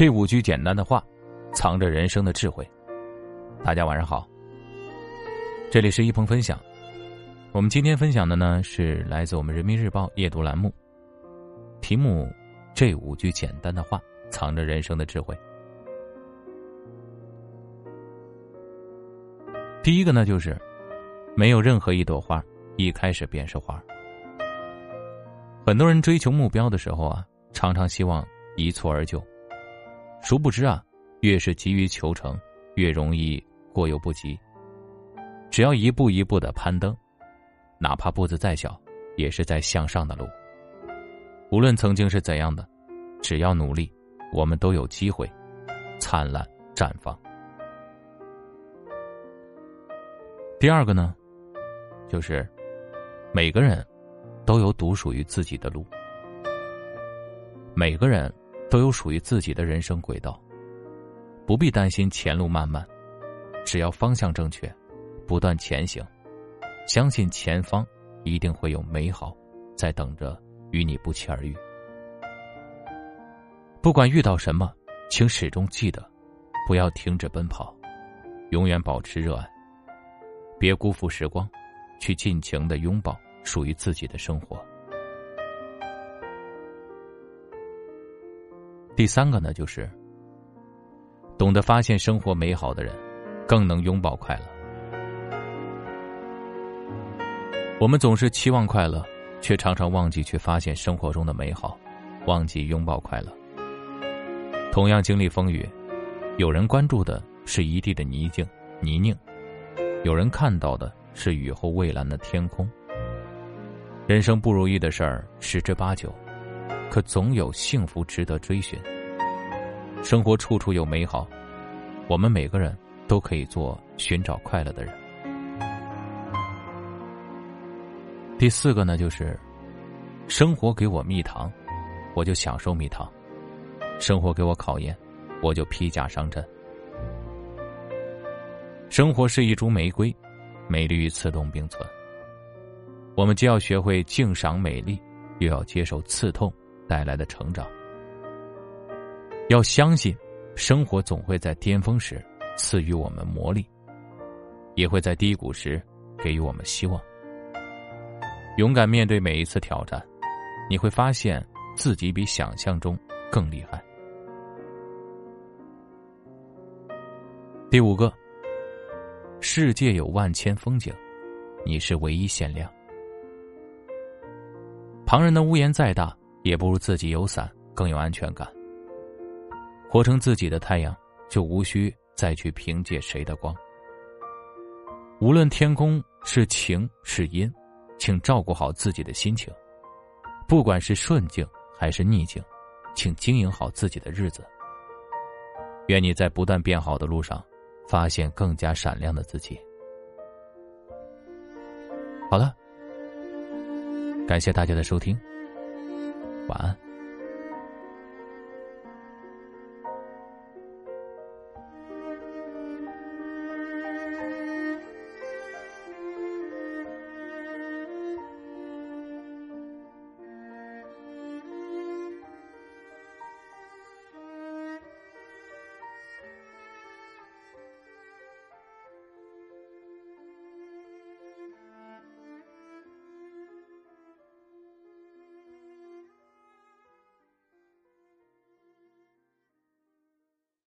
这五句简单的话，藏着人生的智慧。大家晚上好，这里是一鹏分享。我们今天分享的呢，是来自我们人民日报夜读栏目，题目：这五句简单的话，藏着人生的智慧。第一个呢，就是没有任何一朵花一开始便是花。很多人追求目标的时候啊，常常希望一蹴而就。殊不知啊，越是急于求成，越容易过犹不及。只要一步一步的攀登，哪怕步子再小，也是在向上的路。无论曾经是怎样的，只要努力，我们都有机会灿烂绽放。第二个呢，就是每个人都有独属于自己的路，每个人。都有属于自己的人生轨道，不必担心前路漫漫，只要方向正确，不断前行，相信前方一定会有美好在等着与你不期而遇。不管遇到什么，请始终记得，不要停止奔跑，永远保持热爱，别辜负时光，去尽情的拥抱属于自己的生活。第三个呢，就是懂得发现生活美好的人，更能拥抱快乐。我们总是期望快乐，却常常忘记去发现生活中的美好，忘记拥抱快乐。同样经历风雨，有人关注的是一地的泥泞泥泞，有人看到的是雨后蔚蓝的天空。人生不如意的事儿十之八九。可总有幸福值得追寻。生活处处有美好，我们每个人都可以做寻找快乐的人。第四个呢，就是生活给我蜜糖，我就享受蜜糖；生活给我考验，我就披甲上阵。生活是一株玫瑰，美丽与刺痛并存。我们既要学会敬赏美丽，又要接受刺痛。带来的成长，要相信，生活总会在巅峰时赐予我们磨砺，也会在低谷时给予我们希望。勇敢面对每一次挑战，你会发现自己比想象中更厉害。第五个，世界有万千风景，你是唯一限量。旁人的屋檐再大。也不如自己有伞更有安全感。活成自己的太阳，就无需再去凭借谁的光。无论天空是晴是阴，请照顾好自己的心情。不管是顺境还是逆境，请经营好自己的日子。愿你在不断变好的路上，发现更加闪亮的自己。好了，感谢大家的收听。晚安。